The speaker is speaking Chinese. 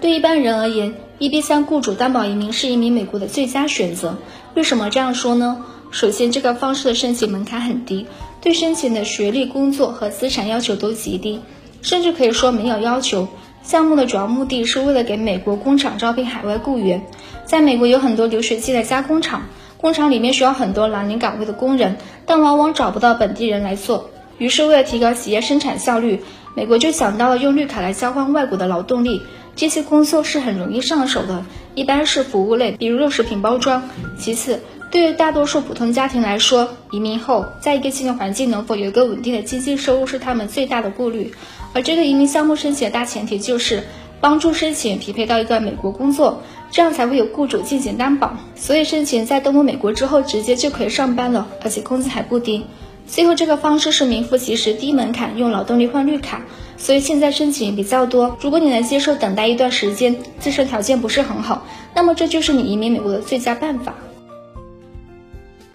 对一般人而言，EB 三雇主担保移民是移民美国的最佳选择。为什么这样说呢？首先，这个方式的申请门槛很低，对申请的学历、工作和资产要求都极低，甚至可以说没有要求。项目的主要目的是为了给美国工厂招聘海外雇员。在美国有很多流水线的加工厂，工厂里面需要很多蓝领岗位的工人，但往往找不到本地人来做。于是，为了提高企业生产效率，美国就想到了用绿卡来交换外国的劳动力。这些工作是很容易上手的，一般是服务类，比如肉食品包装。其次，对于大多数普通家庭来说，移民后在一个新的环境能否有一个稳定的经济收入是他们最大的顾虑。而这个移民项目申请的大前提就是帮助申请匹配到一个美国工作，这样才会有雇主进行担保。所以申请在登陆美国之后直接就可以上班了，而且工资还不低。最后，这个方式是名副其实低门槛用劳动力换绿卡，所以现在申请比较多。如果你能接受等待一段时间，自身条件不是很好，那么这就是你移民美国的最佳办法。